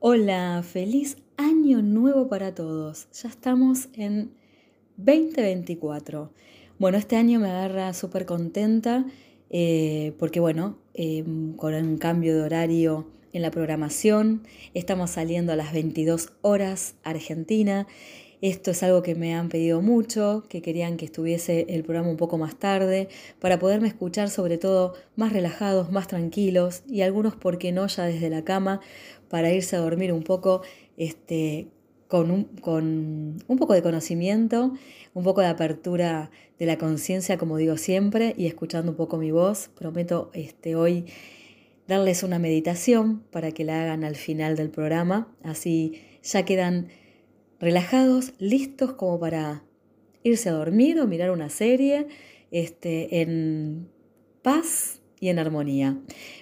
Hola, feliz año nuevo para todos. Ya estamos en 2024. Bueno, este año me agarra súper contenta eh, porque bueno, em, con un cambio de horario en la programación, estamos saliendo a las 22 horas Argentina. Esto es algo que me han pedido mucho, que querían que estuviese el programa un poco más tarde, para poderme escuchar sobre todo más relajados, más tranquilos y algunos, ¿por qué no?, ya desde la cama, para irse a dormir un poco este, con, un, con un poco de conocimiento, un poco de apertura de la conciencia, como digo siempre, y escuchando un poco mi voz. Prometo este, hoy darles una meditación para que la hagan al final del programa, así ya quedan relajados, listos como para irse a dormir o mirar una serie este, en paz y en armonía.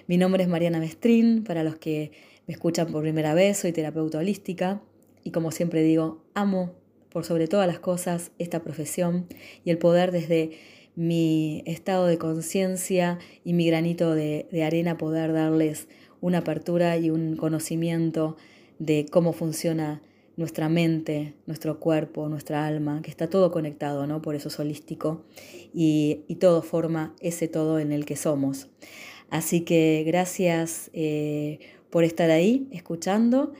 Mi nombre es Mariana Mestrín, para los que me escuchan por primera vez, soy terapeuta holística y como siempre digo, amo por sobre todas las cosas esta profesión y el poder desde mi estado de conciencia y mi granito de, de, arena poder darles una apertura y un conocimiento de cómo funciona nuestra mente, nuestro cuerpo, nuestra alma, que está todo conectado, ¿no? Por eso es holístico y, y todo forma ese todo en el que somos. Así que gracias eh, por estar ahí escuchando.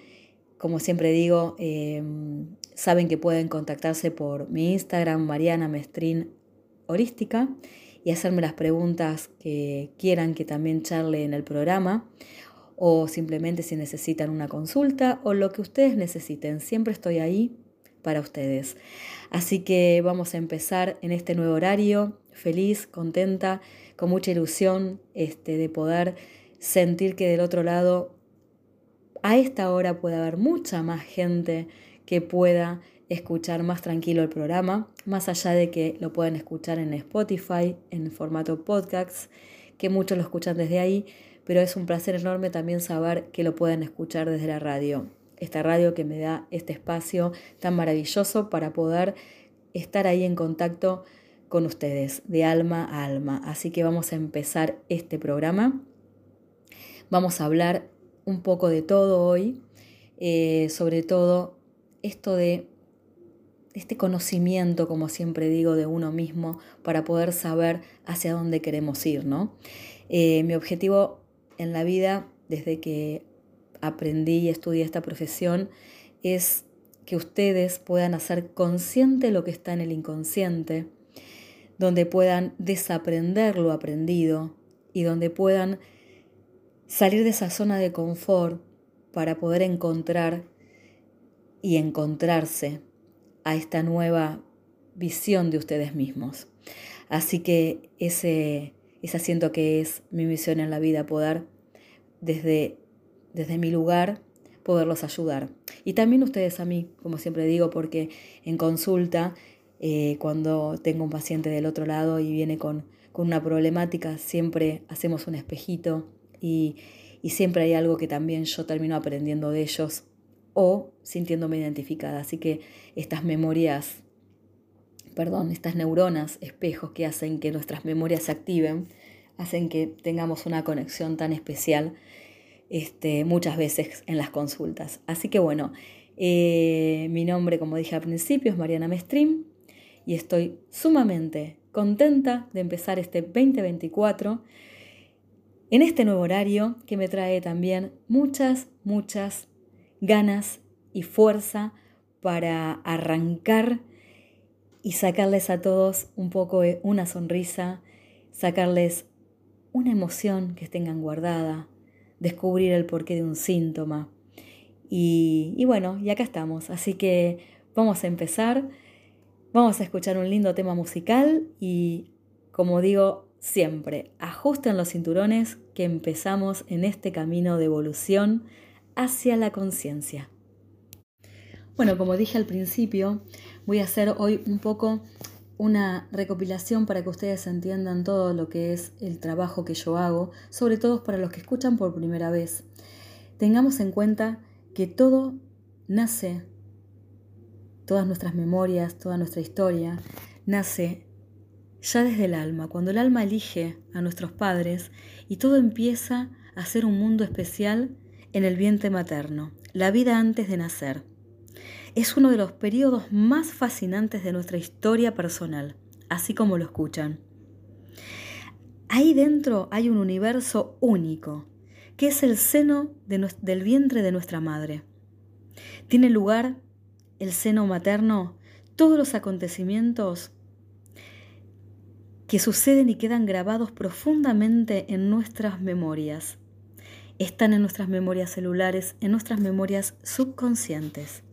Como siempre digo, em, saben que pueden contactarse por mi Instagram, Mariana Mestrin Holística, y hacerme las preguntas que quieran que también charle en el programa, o simplemente si necesitan una consulta o lo que ustedes necesiten. Siempre estoy ahí para ustedes. Así que vamos a empezar en este nuevo horario, feliz, contenta, con mucha ilusión este, de poder sentir que del otro lado a esta hora puede haber mucha más gente que pueda escuchar más tranquilo el programa, más allá de que lo puedan escuchar en Spotify, en formato podcast, que muchos lo escuchan desde ahí, pero es un placer enorme también saber que lo pueden escuchar desde la radio. Esta radio que me da este espacio tan maravilloso para poder estar ahí en contacto con ustedes, de alma a alma. Así que vamos a empezar este programa. Vamos a hablar un poco de todo hoy, eh, sobre todo esto de este conocimiento, como siempre digo, de uno mismo para poder saber hacia dónde queremos ir, ¿no? Eh, mi objetivo en la vida, desde que aprendí y estudié esta profesión, es que ustedes puedan hacer consciente lo que está en el inconsciente, donde puedan desaprender lo aprendido y donde puedan salir de esa zona de confort para poder encontrar y encontrarse a esta nueva visión de ustedes mismos. Así que ese, ese asiento que es mi misión en la vida, poder desde, desde mi lugar poderlos ayudar. Y también ustedes a mí, como siempre digo, porque en consulta, eh, cuando tengo un paciente del otro lado y viene con, con una problemática, siempre hacemos un espejito y, siempre hay algo que también yo termino aprendiendo de ellos o sintiéndome identificada. Así que estas memorias, perdón, estas neuronas, espejos que hacen que nuestras memorias se activen, hacen que tengamos una conexión tan especial este, muchas veces en las consultas. Así que bueno, eh, mi nombre, como dije al principio, es Mariana Mestrim y estoy sumamente contenta de empezar este 2024 en este nuevo horario que me trae también muchas, muchas ganas y fuerza para arrancar y sacarles a todos un poco una sonrisa, sacarles una emoción que tengan guardada, descubrir el porqué de un síntoma. Y, y bueno, y acá estamos. Así que vamos a empezar. Vamos a escuchar un lindo tema musical y, como digo, Siempre ajusten los cinturones que empezamos en este camino de evolución hacia la conciencia. Bueno, como dije al principio, voy a hacer hoy un poco una recopilación para que ustedes entiendan todo lo que es el trabajo que yo hago, sobre todo para los que escuchan por primera vez. Tengamos en cuenta que todo nace, todas nuestras memorias, toda nuestra historia, nace ya desde el alma, cuando el alma elige a nuestros padres y todo empieza a ser un mundo especial en el vientre materno. la vida antes de nacer. Es uno de los periodos más fascinantes de nuestra historia personal, así como lo escuchan. Ahí dentro hay un universo único, que es el seno del vientre de nuestra madre. Tiene lugar el seno materno, todos los acontecimientos que suceden y quedan grabados profundamente en nuestras memorias están en nuestras memorias celulares, en nuestras memorias subconscientes.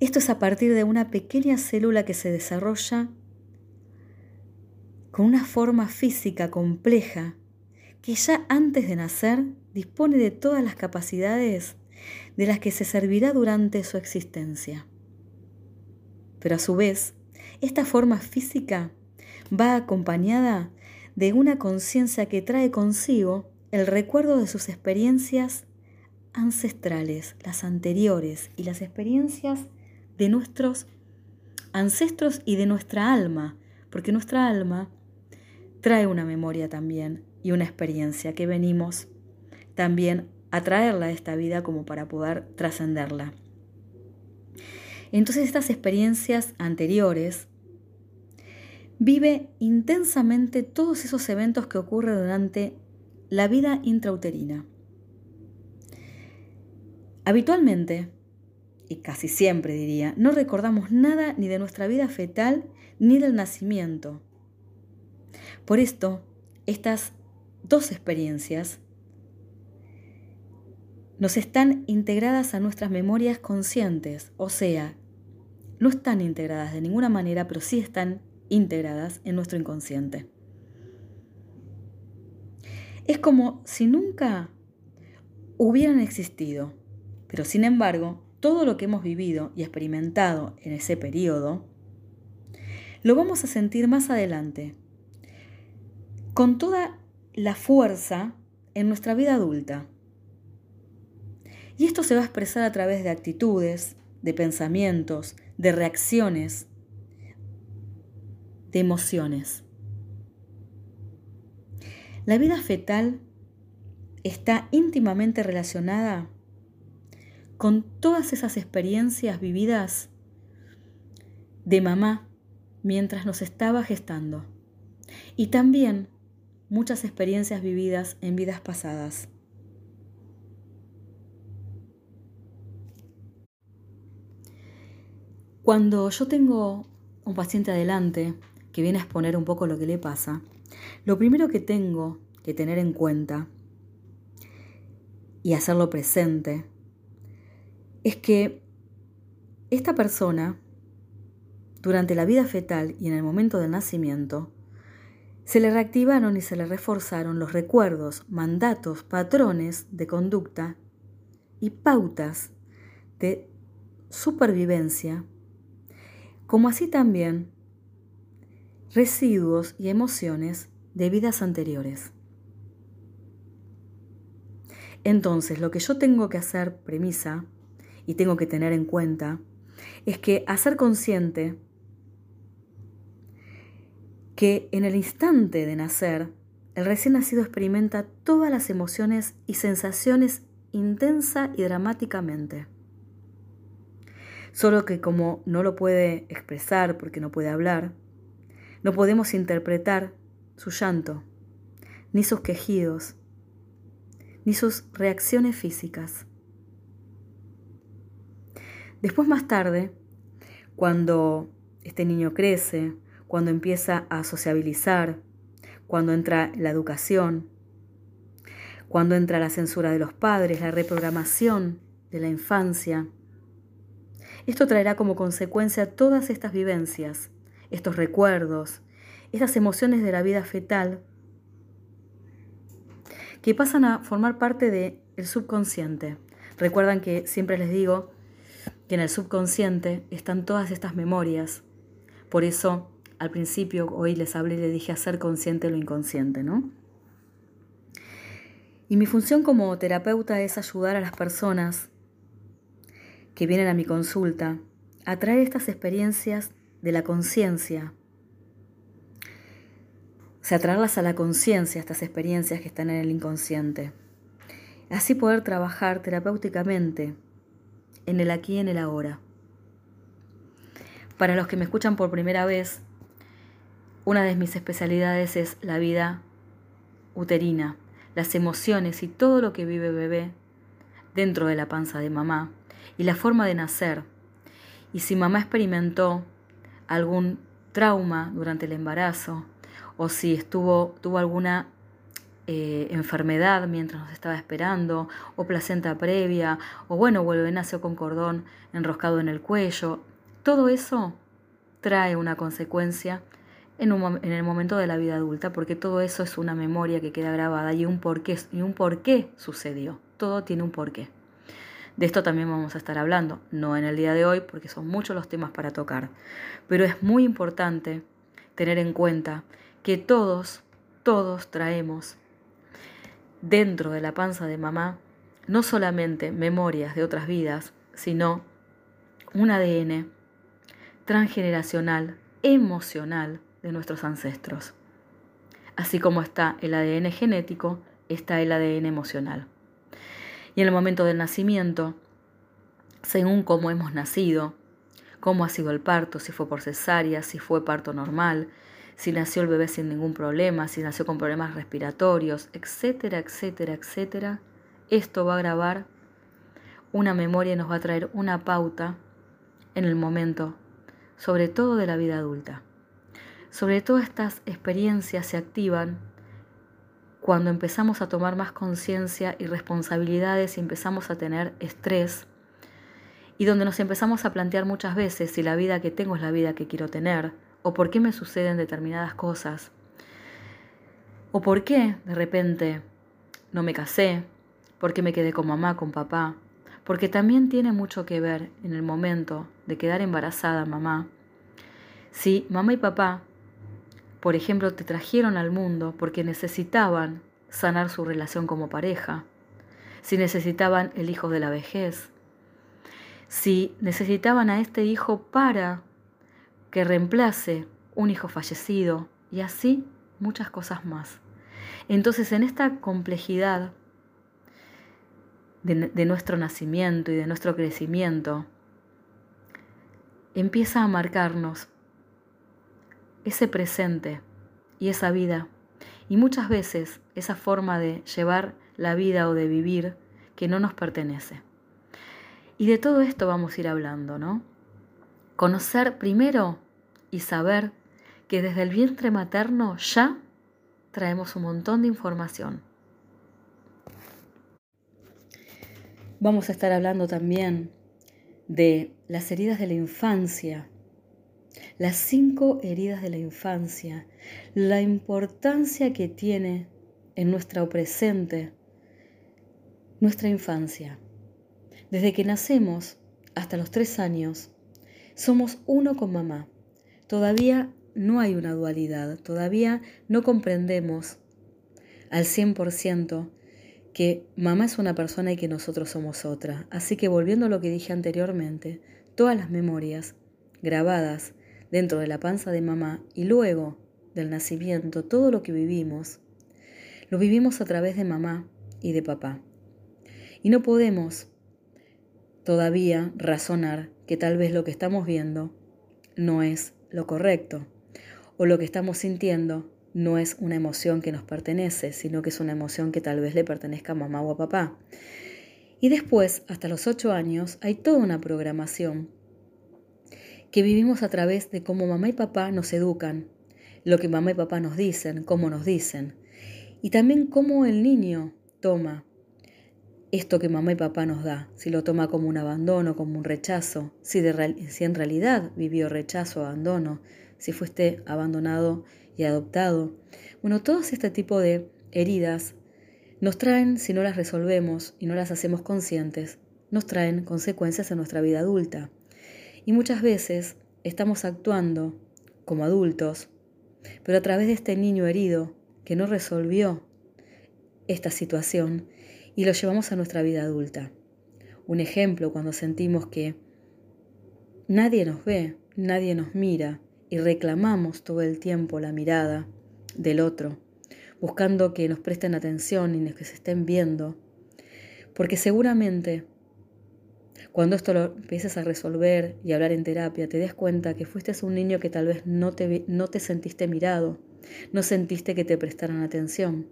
Esto es a partir de una pequeña célula que se desarrolla con una forma física compleja que ya antes de nacer dispone de todas las capacidades de las que se servirá durante su existencia. Pero a su vez, esta forma física va acompañada de una conciencia que trae consigo el recuerdo de sus experiencias ancestrales, las anteriores y las experiencias de nuestros ancestros y de nuestra alma, porque nuestra alma trae una memoria también y una experiencia que venimos también a traerla a esta vida como para poder trascenderla. Entonces estas experiencias anteriores vive intensamente todos esos eventos que ocurren durante la vida intrauterina. Habitualmente, casi siempre diría, no recordamos nada ni de nuestra vida fetal ni del nacimiento. Por esto, estas dos experiencias nos están integradas a nuestras memorias conscientes, o sea, no están integradas de ninguna manera, pero sí están integradas en nuestro inconsciente. Es como si nunca hubieran existido, pero sin embargo, todo lo que hemos vivido y experimentado en ese periodo, lo vamos a sentir más adelante, con toda la fuerza en nuestra vida adulta. Y esto se va a expresar a través de actitudes, de pensamientos, de reacciones, de emociones. La vida fetal está íntimamente relacionada con todas esas experiencias vividas de mamá mientras nos estaba gestando y también muchas experiencias vividas en vidas pasadas. Cuando yo tengo un paciente adelante que viene a exponer un poco lo que le pasa, lo primero que tengo que tener en cuenta y hacerlo presente es que esta persona, durante la vida fetal y en el momento del nacimiento, se le reactivaron y se le reforzaron los recuerdos, mandatos, patrones de conducta y pautas de supervivencia, como así también residuos y emociones de vidas anteriores. Entonces, lo que yo tengo que hacer, premisa, y tengo que tener en cuenta, es que hacer consciente que en el instante de nacer, el recién nacido experimenta todas las emociones y sensaciones intensa y dramáticamente. Solo que como no lo puede expresar porque no puede hablar, no podemos interpretar su llanto, ni sus quejidos, ni sus reacciones físicas. Después más tarde, cuando este niño crece, cuando empieza a sociabilizar, cuando entra la educación, cuando entra la censura de los padres, la reprogramación de la infancia. Esto traerá como consecuencia todas estas vivencias, estos recuerdos, estas emociones de la vida fetal que pasan a formar parte del subconsciente. Recuerdan que siempre les digo que en el subconsciente están todas estas memorias. Por eso, al principio, hoy les hablé y les dije hacer consciente lo inconsciente, ¿no? Y mi función como terapeuta es ayudar a las personas que vienen a mi consulta a traer estas experiencias de la conciencia o sea, traerlas a la conciencia, estas experiencias que están en el inconsciente. Así poder trabajar terapéuticamente en el aquí y en el ahora. Para los que me escuchan por primera vez, una de mis especialidades es la vida uterina, las emociones y todo lo que vive bebé dentro de la panza de mamá y la forma de nacer. Y si mamá experimentó algún trauma durante el embarazo o si estuvo, tuvo alguna eh, enfermedad mientras nos estaba esperando, o placenta previa, o bueno, vuelve nació con cordón enroscado en el cuello. Todo eso trae una consecuencia en, en, el momento de la vida adulta, porque todo eso es una memoria que queda grabada y un porqué, y un porqué sucedió. Todo tiene un porqué. De esto también vamos a estar hablando, no en el día de hoy, porque son muchos los temas para tocar, pero es muy importante tener en cuenta que todos, todos traemos dentro de la panza de mamá no solamente memorias de otras vidas, sino un ADN transgeneracional, emocional de nuestros ancestros. Así como está el ADN genético, está el ADN emocional. Y en el momento del nacimiento, según cómo hemos nacido, cómo ha sido el parto, si fue por cesárea, si fue parto normal, si nació el bebé sin ningún problema, si nació con problemas respiratorios, etcétera, etcétera, etcétera, esto va a grabar una memoria y nos va a traer una pauta en el momento, sobre todo de la vida adulta. Sobre todo estas experiencias se activan cuando empezamos a tomar más conciencia y responsabilidades y empezamos a tener estrés y donde nos empezamos a plantear muchas veces si la vida que tengo es la vida que quiero tener, o por qué me suceden determinadas cosas, o por qué de repente no me casé, por qué me quedé con mamá, con papá, porque también tiene mucho que ver en el momento de quedar embarazada mamá. Si mamá y papá por ejemplo, te trajeron al mundo porque necesitaban sanar su relación como pareja, si necesitaban el hijo de la vejez, si necesitaban a este hijo para que reemplace un hijo fallecido y así muchas cosas más. Entonces en esta complejidad de, nuestro nacimiento y de nuestro crecimiento, empieza a marcarnos ese presente y esa vida. Y muchas veces esa forma de llevar la vida o de vivir que no nos pertenece. Y de todo esto vamos a ir hablando, ¿no? Conocer primero y saber que desde el vientre materno ya traemos un montón de información. Vamos a estar hablando también de las heridas de la infancia las cinco heridas de la infancia, la importancia que tiene en nuestro presente nuestra infancia. Desde que nacemos hasta los tres años, somos uno con mamá. Todavía no hay una dualidad, todavía no comprendemos al 100% que mamá es una persona y que nosotros somos otra. Así que volviendo a lo que dije anteriormente, todas las memorias grabadas dentro de la panza de mamá y luego del nacimiento, todo lo que vivimos, lo vivimos a través de mamá y de papá. Y no podemos todavía razonar que tal vez lo que estamos viendo no es lo correcto o lo que estamos sintiendo no es una emoción que nos pertenece, sino que es una emoción que tal vez le pertenezca a mamá o a papá. Y después, hasta los ocho años, hay toda una programación que vivimos a través de cómo mamá y papá nos educan, lo que mamá y papá nos dicen, cómo nos dicen, y también cómo el niño toma esto que mamá y papá nos da, si lo toma como un abandono, como un rechazo, si, en realidad vivió rechazo, abandono, si fuiste abandonado y adoptado. Bueno, todos este tipo de heridas nos traen, si no las resolvemos y no las hacemos conscientes, nos traen consecuencias en nuestra vida adulta. Y muchas veces estamos actuando como adultos, pero a través de este niño herido que no resolvió esta situación y lo llevamos a nuestra vida adulta. Un ejemplo cuando sentimos que nadie nos ve, nadie nos mira y reclamamos todo el tiempo la mirada del otro, buscando que nos presten atención y que se estén viendo. Porque seguramente cuando esto lo empieces a resolver y hablar en terapia, te des cuenta que fuiste un niño que tal vez no te, no te sentiste mirado, no sentiste que te prestaran atención.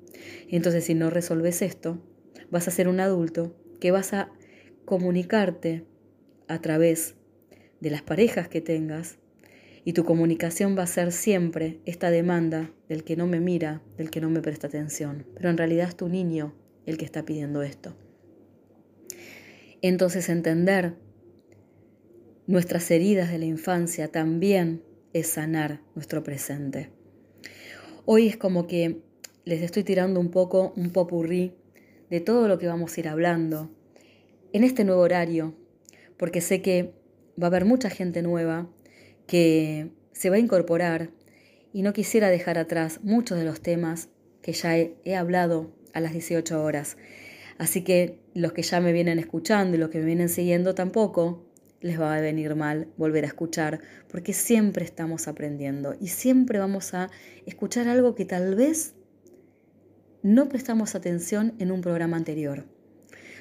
Y entonces si no resolves esto, vas a ser un adulto que vas a comunicarte a través de las parejas que tengas y tu comunicación va a ser siempre esta demanda del que no me mira, del que no me presta atención. Pero en realidad es tu niño el que está pidiendo esto. Entonces entender nuestras heridas de la infancia también es sanar nuestro presente. Hoy es como que les estoy tirando un poco un popurrí de todo lo que vamos a ir hablando en este nuevo horario, porque sé que va a haber mucha gente nueva que se va a incorporar y no quisiera dejar atrás muchos de los temas que ya he, he hablado a las 18 horas. Así que los que ya me vienen escuchando y los que me vienen siguiendo tampoco les va a venir mal volver a escuchar, porque siempre estamos aprendiendo y siempre vamos a escuchar algo que tal vez no prestamos atención en un programa anterior.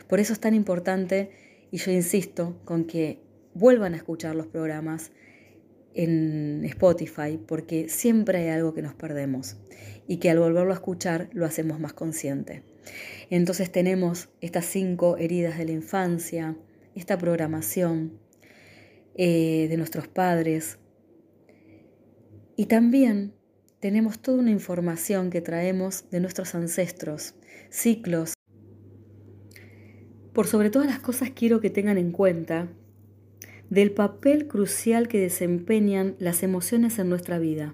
Por eso es tan importante, y yo insisto, con que vuelvan a escuchar los programas en Spotify, porque siempre hay algo que nos perdemos y que al volverlo a escuchar lo hacemos más consciente. Entonces tenemos estas cinco heridas de la infancia, esta programación eh, de nuestros padres y también tenemos toda una información que traemos de nuestros ancestros, ciclos. Por sobre todas las cosas quiero que tengan en cuenta del papel crucial que desempeñan las emociones en nuestra vida.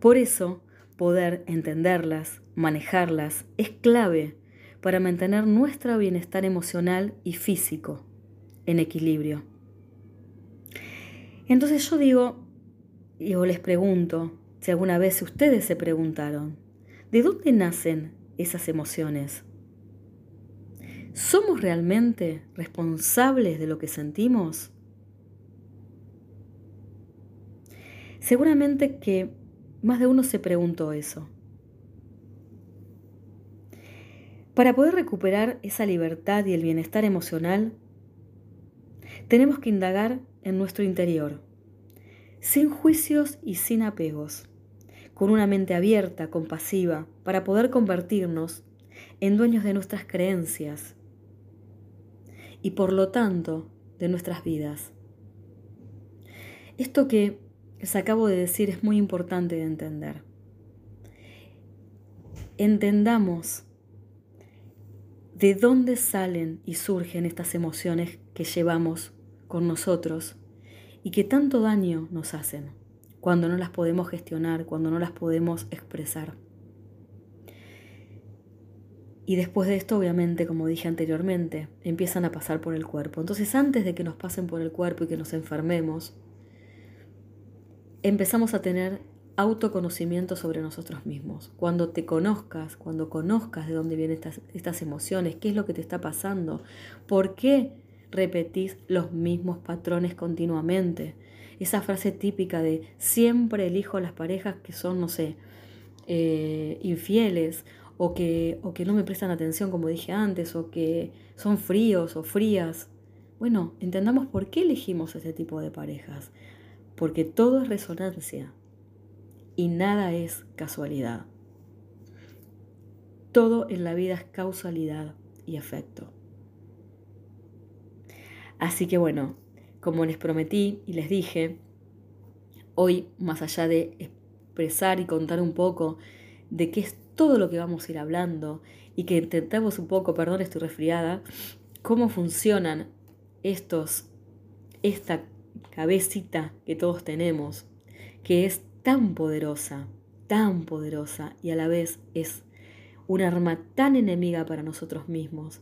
Por eso, poder entenderlas, manejarlas, es clave para mantener nuestro bienestar emocional y físico en equilibrio. Entonces yo digo, y os les pregunto, si alguna vez ustedes se preguntaron, ¿de dónde nacen esas emociones? ¿Somos realmente responsables de lo que sentimos? Seguramente que más de uno se preguntó eso. Para poder recuperar esa libertad y el bienestar emocional, tenemos que indagar en nuestro interior, sin juicios y sin apegos, con una mente abierta, compasiva, para poder convertirnos en dueños de nuestras creencias y por lo tanto de nuestras vidas. Esto que les acabo de decir es muy importante de entender. Entendamos de dónde salen y surgen estas emociones que llevamos con nosotros y que tanto daño nos hacen cuando no las podemos gestionar, cuando no las podemos expresar. Y después de esto, obviamente, como dije anteriormente, empiezan a pasar por el cuerpo. Entonces, antes de que nos pasen por el cuerpo y que nos enfermemos, empezamos a tener autoconocimiento sobre nosotros mismos. Cuando te conozcas, cuando conozcas de dónde vienen estas, estas emociones, qué es lo que te está pasando, por qué repetís los mismos patrones continuamente. Esa frase típica de siempre elijo las parejas que son, no sé, eh, infieles o que, o que no me prestan atención como dije antes o que son fríos o frías. Bueno, entendamos por qué elegimos ese tipo de parejas porque todo es resonancia y nada es casualidad. Todo en la vida es causalidad y efecto. Así que bueno, como les prometí y les dije, hoy más allá de expresar y contar un poco de qué es todo lo que vamos a ir hablando y que intentamos un poco, perdón, estoy resfriada, cómo funcionan estos, esta cabecita que todos tenemos, que es tan poderosa, tan poderosa y a la vez es un arma tan enemiga para nosotros mismos,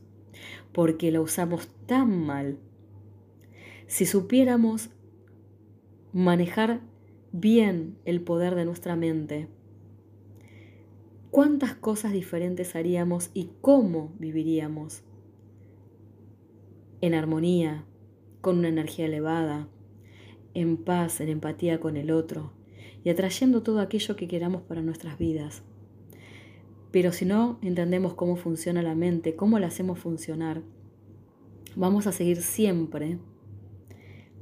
porque la usamos tan mal. Si supiéramos manejar bien el poder de nuestra mente, cuántas cosas diferentes haríamos y cómo viviríamos en armonía, con una energía elevada, en paz, en empatía con el otro y atrayendo todo aquello que queramos para nuestras vidas. Pero si no entendemos cómo funciona la mente, cómo la hacemos funcionar, vamos a seguir siempre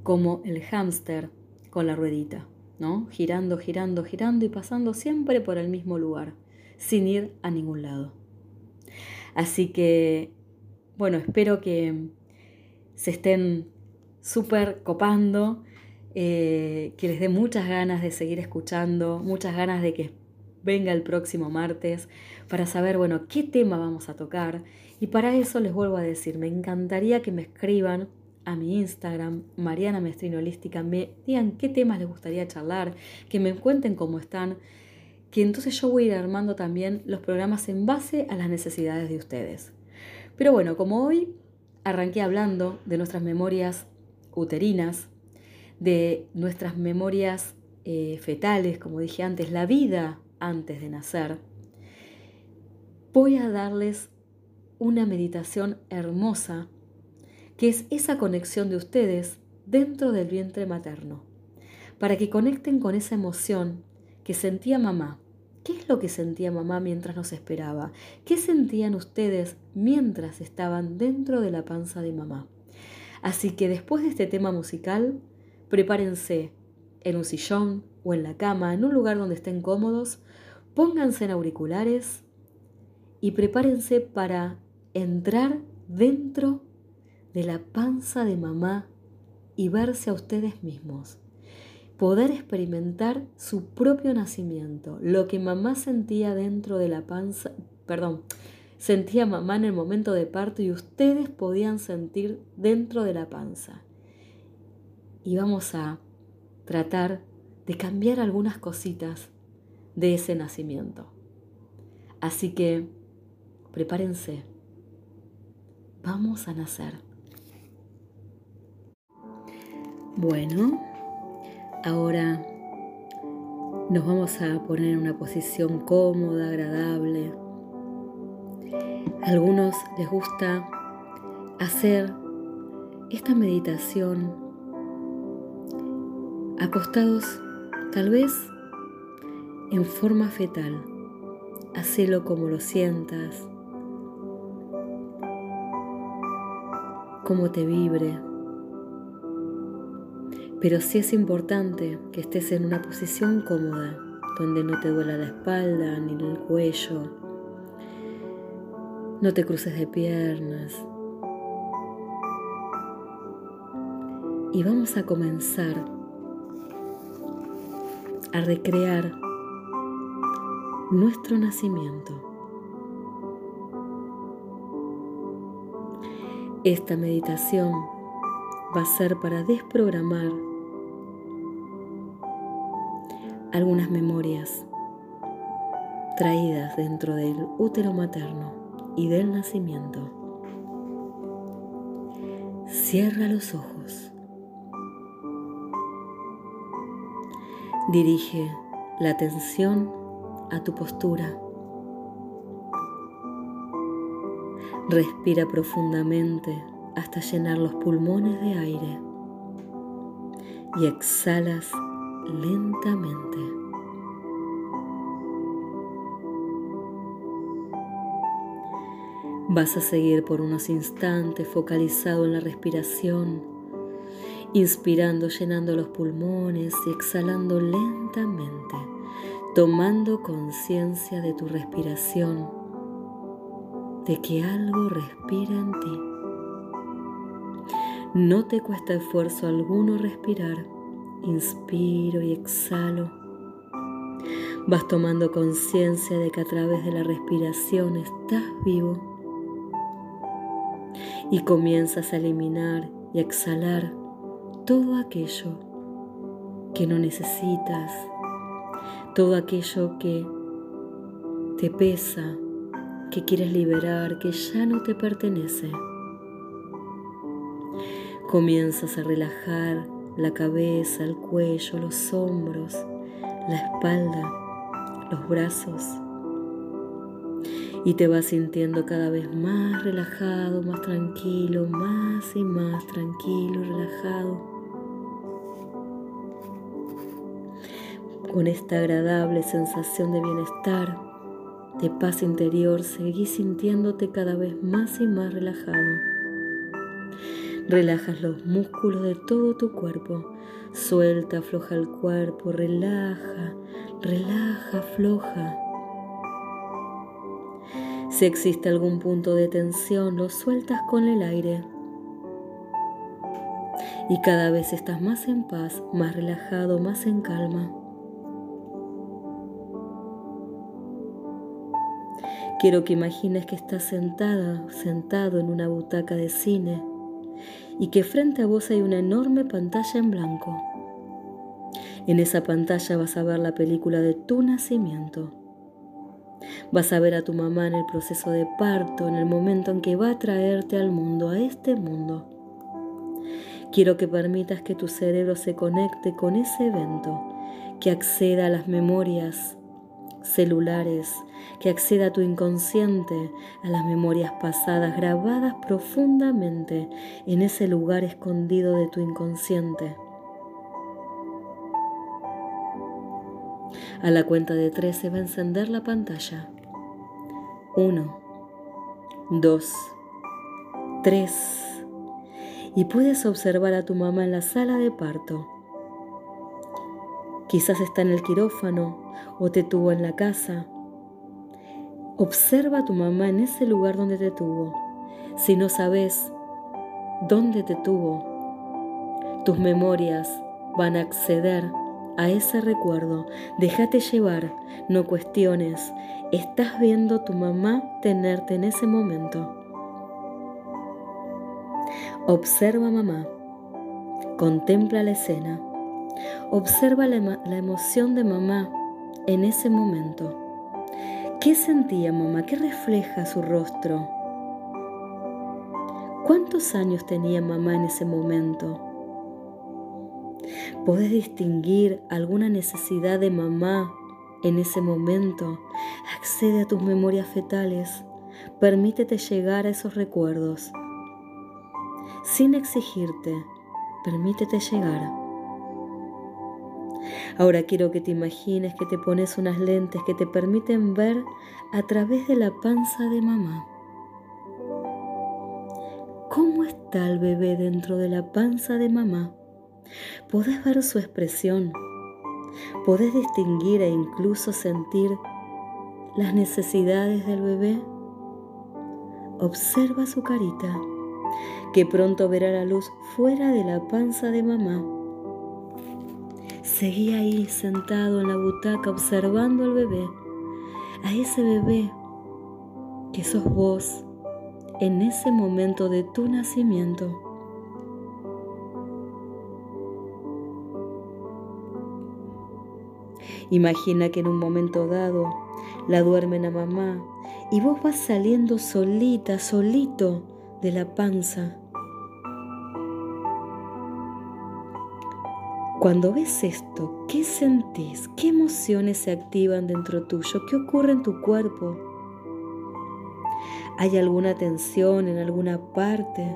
como el hámster con la ruedita, ¿no? Girando, girando, girando y pasando siempre por el mismo lugar, sin ir a ningún lado. Así que, bueno, espero que se estén súper copando, eh, que les dé muchas ganas de seguir escuchando, muchas ganas de que venga el próximo martes para saber, bueno, qué tema vamos a tocar. Y para eso les vuelvo a decir, me encantaría que me escriban a mi Instagram, Mariana Mestrino Holística, me digan qué temas les gustaría charlar, que me cuenten cómo están, que entonces yo voy a ir armando también los programas en base a las necesidades de ustedes. Pero bueno, como hoy arranqué hablando de nuestras memorias uterinas, de nuestras memorias eh, fetales, como dije antes, la vida antes de nacer, voy a darles una meditación hermosa que es esa conexión de ustedes dentro del vientre materno, para que conecten con esa emoción que sentía mamá. ¿Qué es lo que sentía mamá mientras nos esperaba? ¿Qué sentían ustedes mientras estaban dentro de la panza de mamá? Así que después de este tema musical, prepárense en un sillón o en la cama, en un lugar donde estén cómodos, pónganse en auriculares y prepárense para entrar dentro de la panza de mamá y verse a ustedes mismos. Poder experimentar su propio nacimiento, lo que mamá sentía dentro de la panza, perdón, sentía mamá en el momento de parto y ustedes podían sentir dentro de la panza. Y vamos a tratar de cambiar algunas cositas de ese nacimiento. Así que prepárense. Vamos a nacer. Bueno, ahora nos vamos a poner en una posición cómoda, agradable. A algunos les gusta hacer esta meditación acostados tal vez en forma fetal. Hacelo como lo sientas, como te vibre pero sí es importante que estés en una posición cómoda, donde no te duela la espalda ni el cuello, no te cruces de piernas. Y vamos a comenzar a recrear nuestro nacimiento. Esta meditación va a ser para desprogramar algunas memorias traídas dentro del útero materno y del nacimiento. Cierra los ojos. Dirige la atención a tu postura. Respira profundamente hasta llenar los pulmones de aire y exhalas lentamente. Vas a seguir por unos instantes focalizado en la respiración, inspirando, llenando los pulmones y exhalando lentamente, tomando conciencia de tu respiración, de que algo respira en ti. No te cuesta esfuerzo alguno respirar inspiro y exhalo, vas tomando conciencia de que a través de la respiración estás vivo y comienzas a eliminar y exhalar todo aquello que no necesitas, todo aquello que te pesa, que quieres liberar, que ya no te pertenece. Comienzas a relajar la cabeza, el cuello, los hombros, la espalda, los brazos. Y te vas sintiendo cada vez más relajado, más tranquilo, más y más tranquilo, relajado. Con esta agradable sensación de bienestar, de paz interior, seguís sintiéndote cada vez más y más relajado. Relajas los músculos de todo tu cuerpo. Suelta, afloja el cuerpo, relaja, relaja, afloja. Si existe algún punto de tensión, lo sueltas con el aire. Y cada vez estás más en paz, más relajado, más en calma. Quiero que imagines que estás sentada, sentado en una butaca de cine y que frente a vos hay una enorme pantalla en blanco. En esa pantalla vas a ver la película de tu nacimiento. Vas a ver a tu mamá en el proceso de parto, en el momento en que va a traerte al mundo, a este mundo. Quiero que permitas que tu cerebro se conecte con ese evento, que acceda a las memorias celulares, que acceda a tu inconsciente, a las memorias pasadas grabadas profundamente en ese lugar escondido de tu inconsciente. A la cuenta de tres se va a encender la pantalla. Uno, dos, tres. Y puedes observar a tu mamá en la sala de parto. Quizás está en el quirófano o te tuvo en la casa. Observa a tu mamá en ese lugar donde te tuvo. Si no sabes dónde te tuvo, tus memorias van a acceder a ese recuerdo. Déjate llevar, no cuestiones. Estás viendo a tu mamá tenerte en ese momento. Observa mamá. Contempla la escena. Observa la, emoción de mamá en ese momento. ¿Qué sentía mamá? ¿Qué refleja su rostro? ¿Cuántos años tenía mamá en ese momento? ¿Podés distinguir alguna necesidad de mamá en ese momento? Accede a tus memorias fetales. Permítete llegar a esos recuerdos. Sin exigirte, permítete llegar. Ahora quiero que te imagines que te pones unas lentes que te permiten ver a través de la panza de mamá. ¿Cómo está el bebé dentro de la panza de mamá? Podés ver su expresión, podés distinguir e incluso sentir las necesidades del bebé. Observa su carita, que pronto verá la luz fuera de la panza de mamá Seguí ahí sentado en la butaca observando al bebé, a ese bebé que sos vos en ese momento de tu nacimiento. Imagina que en un momento dado la duermen a mamá y vos vas saliendo solita, solito de la panza Cuando ves esto, ¿qué sentís? ¿Qué emociones se activan dentro tuyo? ¿Qué ocurre en tu cuerpo? ¿Hay alguna tensión en alguna parte?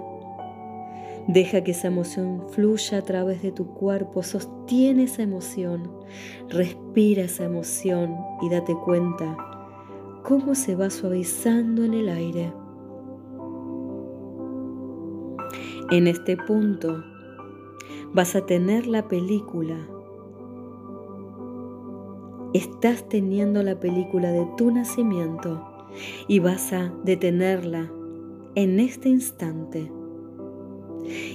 Deja que esa emoción fluya a través de tu cuerpo, sostiene esa emoción, respira esa emoción y date cuenta cómo se va suavizando en el aire. En este punto, vas a tener la película. Estás teniendo la película de tu nacimiento y vas a detenerla en este instante.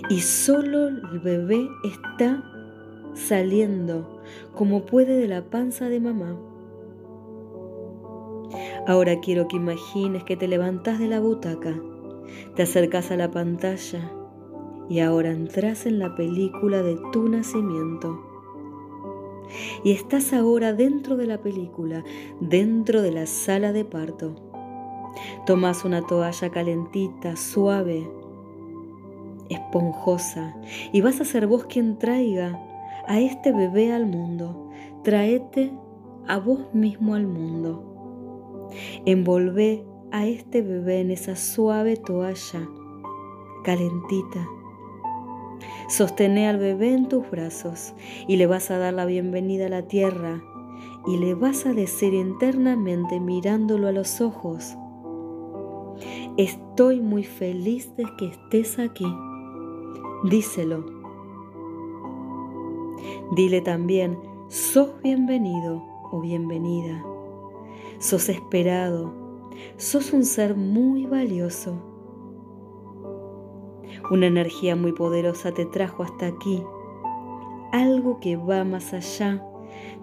Y solo el bebé está saliendo como puede de la panza de mamá. Ahora quiero que imagines que te levantas de la butaca, te acercas a la pantalla y ahora entras en la película de tu nacimiento. Y estás ahora dentro de la película, dentro de la sala de parto. Tomas una toalla calentita, suave, esponjosa, y vas a ser vos quien traiga a este bebé al mundo. Traete a vos mismo al mundo. Envolve a este bebé en esa suave toalla calentita Sostené al bebé en tus brazos y le vas a dar la bienvenida a la tierra y le vas a decir internamente mirándolo a los ojos, estoy muy feliz de que estés aquí. Díselo. Dile también, sos bienvenido o bienvenida. Sos esperado. Sos un ser muy valioso. Una energía muy poderosa te trajo hasta aquí. Algo que va más allá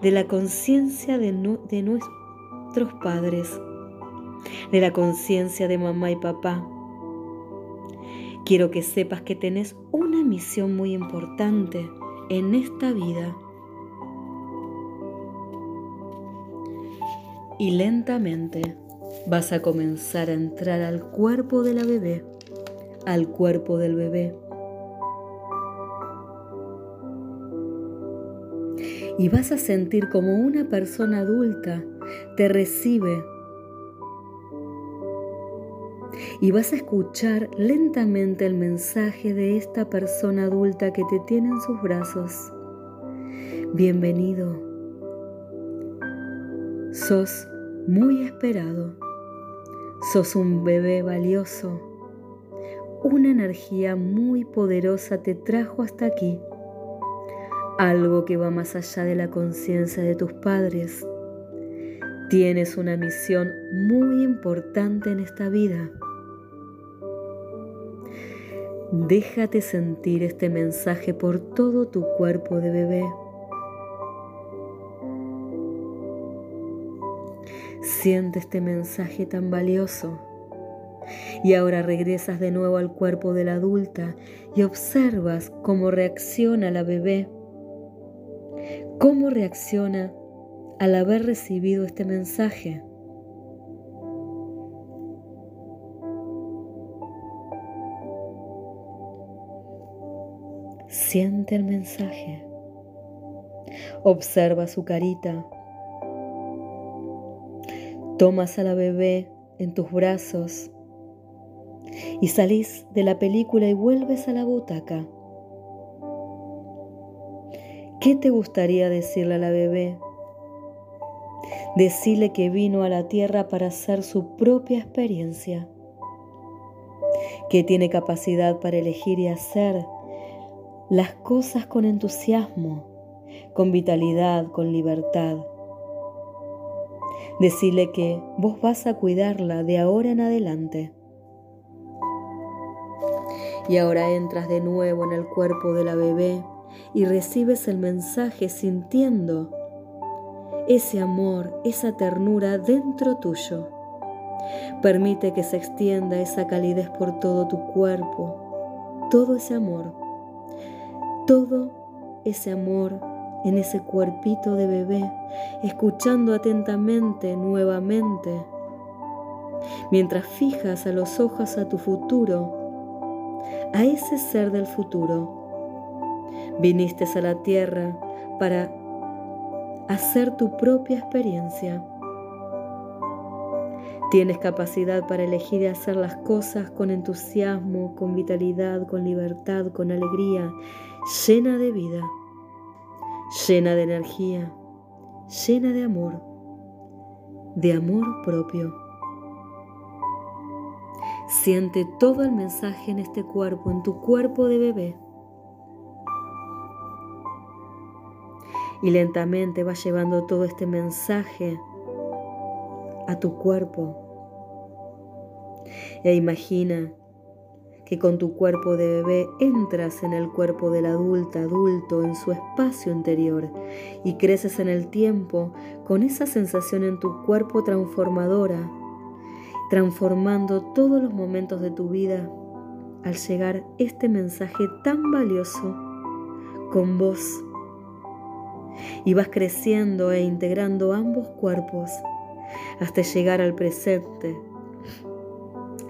de la conciencia de, nuestros padres, de la conciencia de mamá y papá. Quiero que sepas que tenés una misión muy importante en esta vida. Y lentamente vas a comenzar a entrar al cuerpo de la bebé, al cuerpo del bebé. y vas a sentir como una persona adulta te recibe y vas a escuchar lentamente el mensaje de esta persona adulta que te tiene en sus brazos. Bienvenido. Sos muy esperado. Sos un bebé valioso. Una energía muy poderosa te trajo hasta aquí algo que va más allá de la conciencia de tus padres. Tienes una misión muy importante en esta vida. Déjate sentir este mensaje por todo tu cuerpo de bebé. Siente este mensaje tan valioso. Y ahora regresas de nuevo al cuerpo de la adulta y observas cómo reacciona la bebé ¿Cómo reacciona al haber recibido este mensaje? Siente el mensaje. Observa su carita. Tomas a la bebé en tus brazos y salís de la película y vuelves a la butaca. ¿Qué te gustaría decirle a la bebé? Decirle que vino a la tierra para hacer su propia experiencia, que tiene capacidad para elegir y hacer las cosas con entusiasmo, con vitalidad, con libertad. Decirle que vos vas a cuidarla de ahora en adelante. Y ahora entras de nuevo en el cuerpo de la bebé y recibes el mensaje sintiendo ese amor, esa ternura dentro tuyo. Permite que se extienda esa calidez por todo tu cuerpo, todo ese amor, todo ese amor en ese cuerpito de bebé, escuchando atentamente nuevamente, mientras fijas a los ojos a tu futuro, a ese ser del futuro Viniste a la tierra para hacer tu propia experiencia. Tienes capacidad para elegir y hacer las cosas con entusiasmo, con vitalidad, con libertad, con alegría, llena de vida, llena de energía, llena de amor, de amor propio. Siente todo el mensaje en este cuerpo, en tu cuerpo de bebé. y lentamente vas llevando todo este mensaje a tu cuerpo. E imagina que con tu cuerpo de bebé entras en el cuerpo del adulto, adulto, en su espacio interior y creces en el tiempo con esa sensación en tu cuerpo transformadora, transformando todos los momentos de tu vida al llegar este mensaje tan valioso con vos y vas creciendo e integrando ambos cuerpos hasta llegar al presente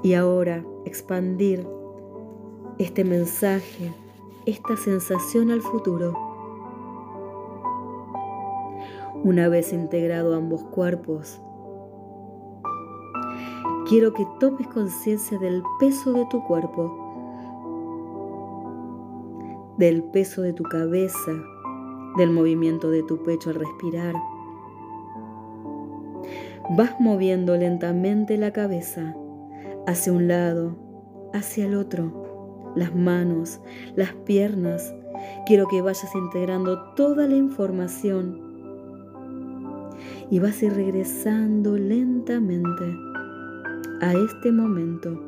y ahora expandir este mensaje, esta sensación al futuro. Una vez integrado ambos cuerpos, quiero que tomes conciencia del peso de tu cuerpo, del peso de tu cabeza, del movimiento de tu pecho al respirar, vas moviendo lentamente la cabeza hacia un lado, hacia el otro, las manos, las piernas. Quiero que vayas integrando toda la información. Y vas a ir regresando lentamente a este momento,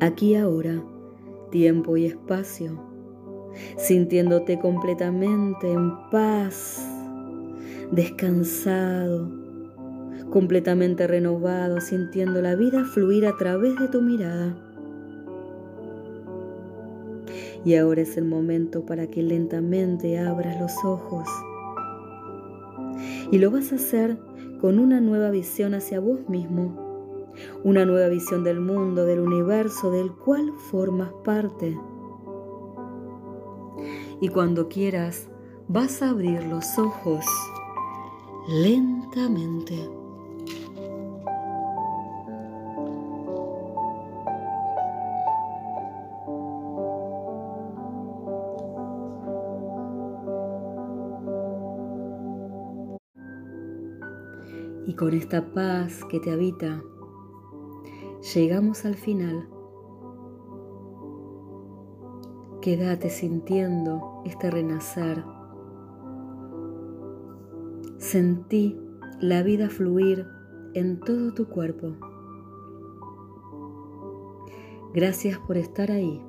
aquí ahora, tiempo y espacio, sintiéndote completamente en paz, descansado, completamente renovado, sintiendo la vida fluir a través de tu mirada. Y ahora es el momento para que lentamente abras los ojos. Y lo vas a hacer con una nueva visión hacia vos mismo, una nueva visión del mundo, del universo del cual formas parte. Y cuando quieras, vas a abrir los ojos lentamente. Y con esta paz que te habita, llegamos al final. Quédate sintiendo este renacer. Sentí la vida fluir en todo tu cuerpo. Gracias por estar ahí.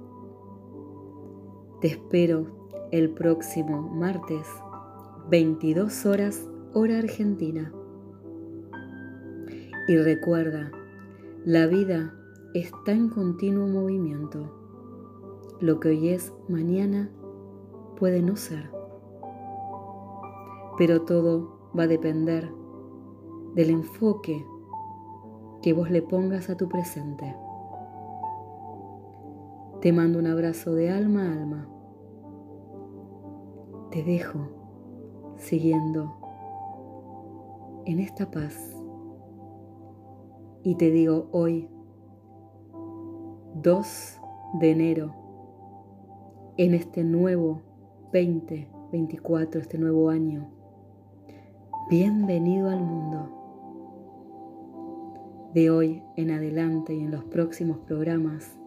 Te espero el próximo martes, 22 horas, hora argentina. Y recuerda, la vida está en continuo movimiento. Lo que hoy es, mañana puede no ser. Pero todo va a depender del enfoque que vos le pongas a tu presente. Te mando un abrazo de alma a alma. Te dejo siguiendo en esta paz y te digo hoy, 2 de enero, en este nuevo 2024, este nuevo año, bienvenido al mundo. De hoy en adelante y en los próximos programas,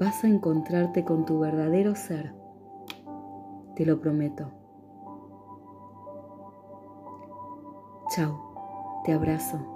vas a encontrarte con tu verdadero ser. Te lo prometo. Chao, te abrazo.